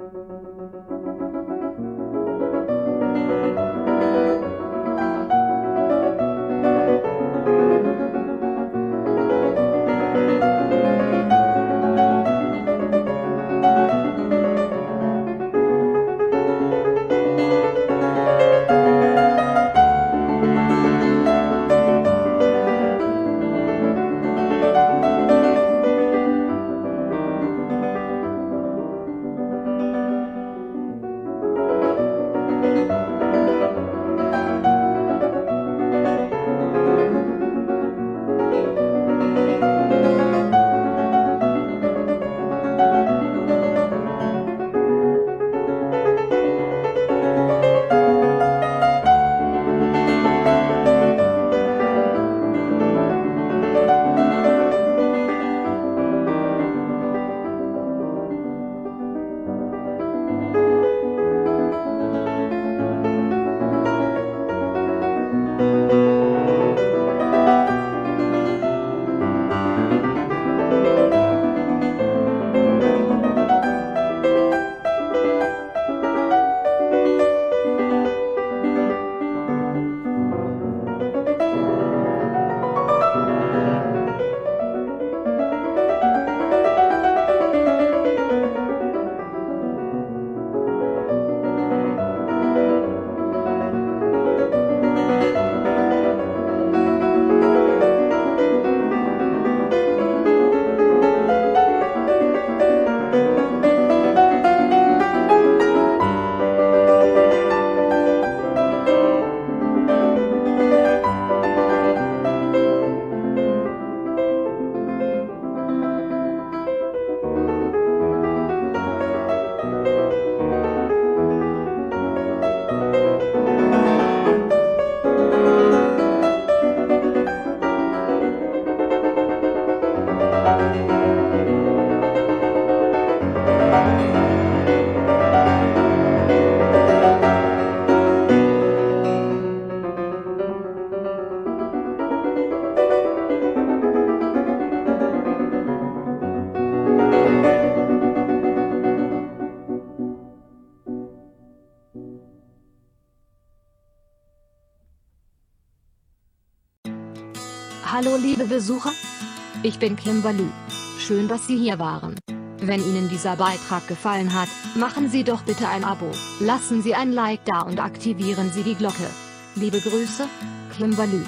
Música Hallo liebe Besucher. Ich bin Kimberly. Schön, dass Sie hier waren. Wenn Ihnen dieser Beitrag gefallen hat, machen Sie doch bitte ein Abo, lassen Sie ein Like da und aktivieren Sie die Glocke. Liebe Grüße, Kimberly.